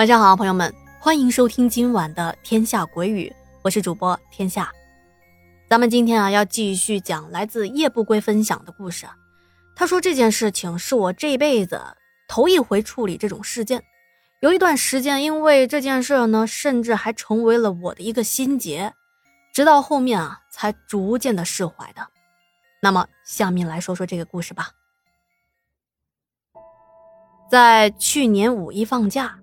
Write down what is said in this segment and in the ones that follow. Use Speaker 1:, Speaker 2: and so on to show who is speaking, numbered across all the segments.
Speaker 1: 晚上好，朋友们，欢迎收听今晚的《天下鬼语》，我是主播天下。咱们今天啊，要继续讲来自夜不归分享的故事。他说这件事情是我这辈子头一回处理这种事件，有一段时间，因为这件事呢，甚至还成为了我的一个心结，直到后面啊，才逐渐的释怀的。那么，下面来说说这个故事吧。在去年五一放假。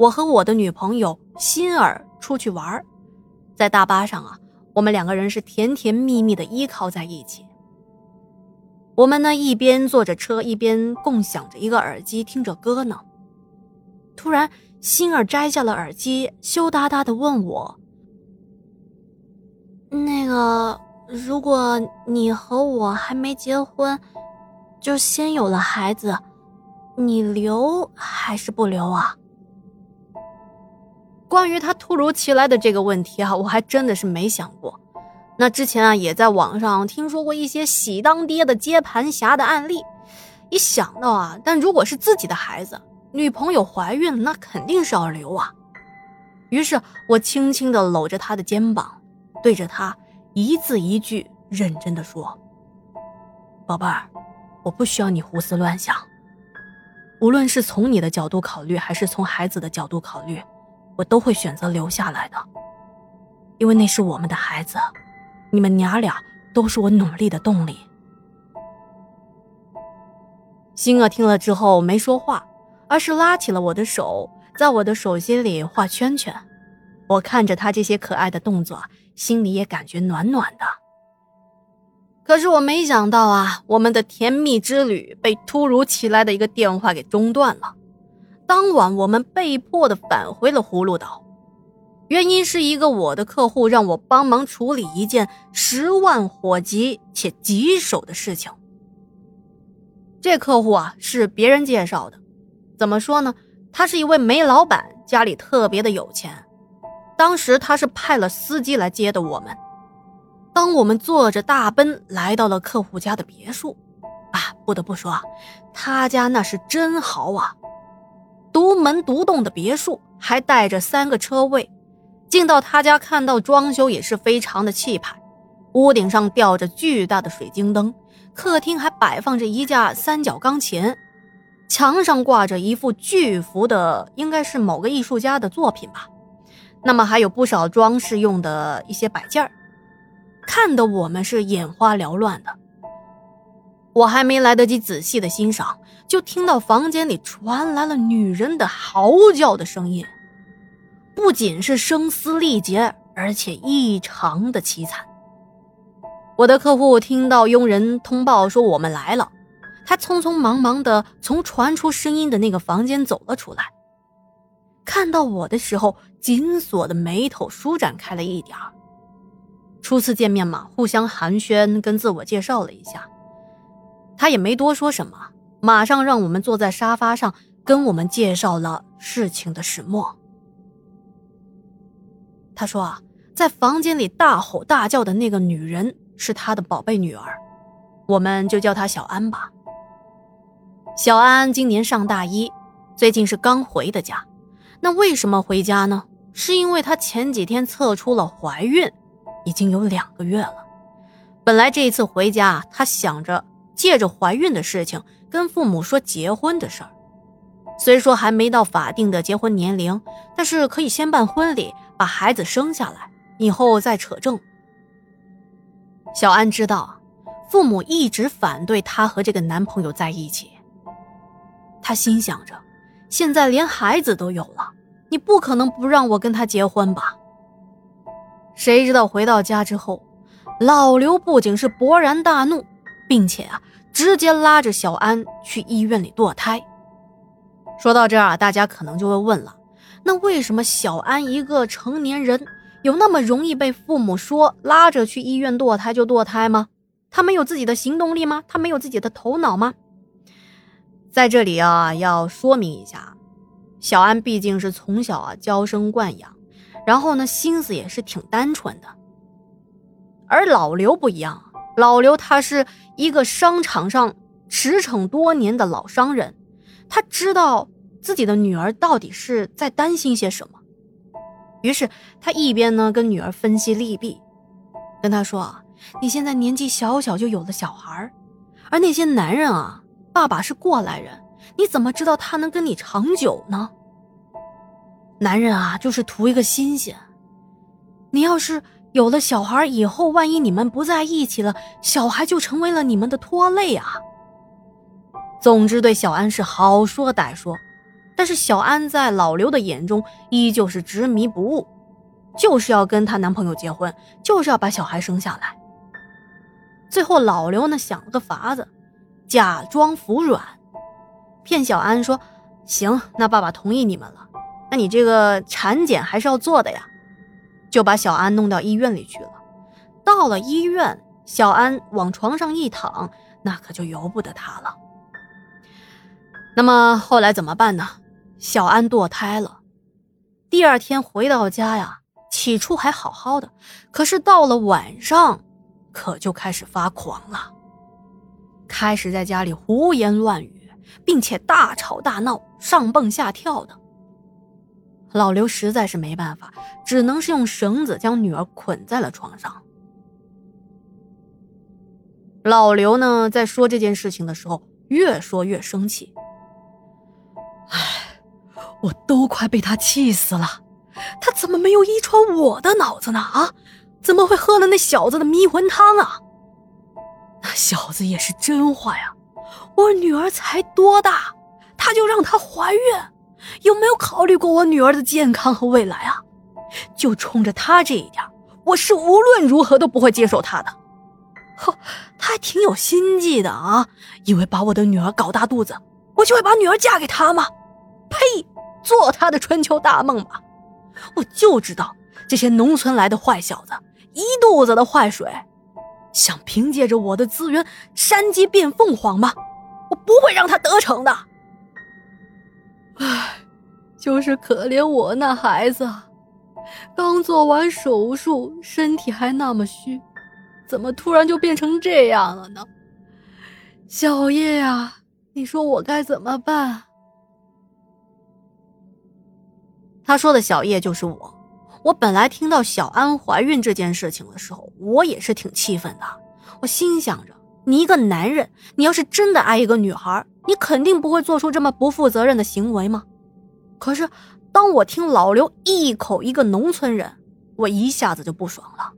Speaker 1: 我和我的女朋友欣儿出去玩，在大巴上啊，我们两个人是甜甜蜜蜜的依靠在一起。我们呢一边坐着车，一边共享着一个耳机听着歌呢。突然，欣儿摘下了耳机，羞答答的问我：“那个，如果你和我还没结婚，就先有了孩子，你留还是不留啊？”关于他突如其来的这个问题啊，我还真的是没想过。那之前啊，也在网上听说过一些喜当爹的接盘侠的案例。一想到啊，但如果是自己的孩子，女朋友怀孕，那肯定是要留啊。于是我轻轻的搂着他的肩膀，对着他一字一句认真的说：“宝贝儿，我不需要你胡思乱想。无论是从你的角度考虑，还是从孩子的角度考虑。”我都会选择留下来的，因为那是我们的孩子，你们娘俩都是我努力的动力。星儿听了之后没说话，而是拉起了我的手，在我的手心里画圈圈。我看着他这些可爱的动作，心里也感觉暖暖的。可是我没想到啊，我们的甜蜜之旅被突如其来的一个电话给中断了。当晚，我们被迫的返回了葫芦岛，原因是一个我的客户让我帮忙处理一件十万火急且棘手的事情。这客户啊是别人介绍的，怎么说呢？他是一位煤老板，家里特别的有钱。当时他是派了司机来接的我们。当我们坐着大奔来到了客户家的别墅，啊，不得不说，他家那是真豪啊！独门独栋的别墅，还带着三个车位。进到他家，看到装修也是非常的气派。屋顶上吊着巨大的水晶灯，客厅还摆放着一架三角钢琴，墙上挂着一幅巨幅的，应该是某个艺术家的作品吧。那么还有不少装饰用的一些摆件儿，看得我们是眼花缭乱的。我还没来得及仔细的欣赏。就听到房间里传来了女人的嚎叫的声音，不仅是声嘶力竭，而且异常的凄惨。我的客户听到佣人通报说我们来了，他匆匆忙忙的从传出声音的那个房间走了出来。看到我的时候，紧锁的眉头舒展开了一点儿初次见面嘛，互相寒暄，跟自我介绍了一下，他也没多说什么。马上让我们坐在沙发上，跟我们介绍了事情的始末。他说啊，在房间里大吼大叫的那个女人是他的宝贝女儿，我们就叫她小安吧。小安今年上大一，最近是刚回的家。那为什么回家呢？是因为她前几天测出了怀孕，已经有两个月了。本来这一次回家，她想着借着怀孕的事情。跟父母说结婚的事儿，虽说还没到法定的结婚年龄，但是可以先办婚礼，把孩子生下来，以后再扯证。小安知道，父母一直反对她和这个男朋友在一起。她心想着，现在连孩子都有了，你不可能不让我跟他结婚吧？谁知道回到家之后，老刘不仅是勃然大怒，并且啊。直接拉着小安去医院里堕胎。说到这儿啊，大家可能就会问了：那为什么小安一个成年人，有那么容易被父母说拉着去医院堕胎就堕胎吗？他没有自己的行动力吗？他没有自己的头脑吗？在这里啊，要说明一下，小安毕竟是从小啊娇生惯养，然后呢心思也是挺单纯的，而老刘不一样。老刘他是一个商场上驰骋多年的老商人，他知道自己的女儿到底是在担心些什么。于是他一边呢跟女儿分析利弊，跟她说啊，你现在年纪小小就有了小孩而那些男人啊，爸爸是过来人，你怎么知道他能跟你长久呢？男人啊，就是图一个新鲜。你要是有了小孩以后，万一你们不在一起了，小孩就成为了你们的拖累啊。总之，对小安是好说歹说。但是小安在老刘的眼中依旧是执迷不悟，就是要跟她男朋友结婚，就是要把小孩生下来。最后老刘呢想了个法子，假装服软，骗小安说：“行，那爸爸同意你们了，那你这个产检还是要做的呀。”就把小安弄到医院里去了。到了医院，小安往床上一躺，那可就由不得他了。那么后来怎么办呢？小安堕胎了，第二天回到家呀，起初还好好的，可是到了晚上，可就开始发狂了，开始在家里胡言乱语，并且大吵大闹，上蹦下跳的。老刘实在是没办法，只能是用绳子将女儿捆在了床上。老刘呢，在说这件事情的时候，越说越生气，唉。我都快被他气死了，他怎么没有遗传我的脑子呢？啊，怎么会喝了那小子的迷魂汤啊？那小子也是真坏啊！我女儿才多大，他就让她怀孕，有没有考虑过我女儿的健康和未来啊？就冲着他这一点，我是无论如何都不会接受他的。呵，他还挺有心计的啊，以为把我的女儿搞大肚子，我就会把女儿嫁给他吗？呸！做他的春秋大梦吧！我就知道这些农村来的坏小子一肚子的坏水，想凭借着我的资源山鸡变凤凰吗？我不会让他得逞的。唉，就是可怜我那孩子，刚做完手术，身体还那么虚，怎么突然就变成这样了呢？小叶呀，你说我该怎么办？他说的小叶就是我。我本来听到小安怀孕这件事情的时候，我也是挺气愤的。我心想着，你一个男人，你要是真的爱一个女孩，你肯定不会做出这么不负责任的行为吗？可是，当我听老刘一口一个农村人，我一下子就不爽了。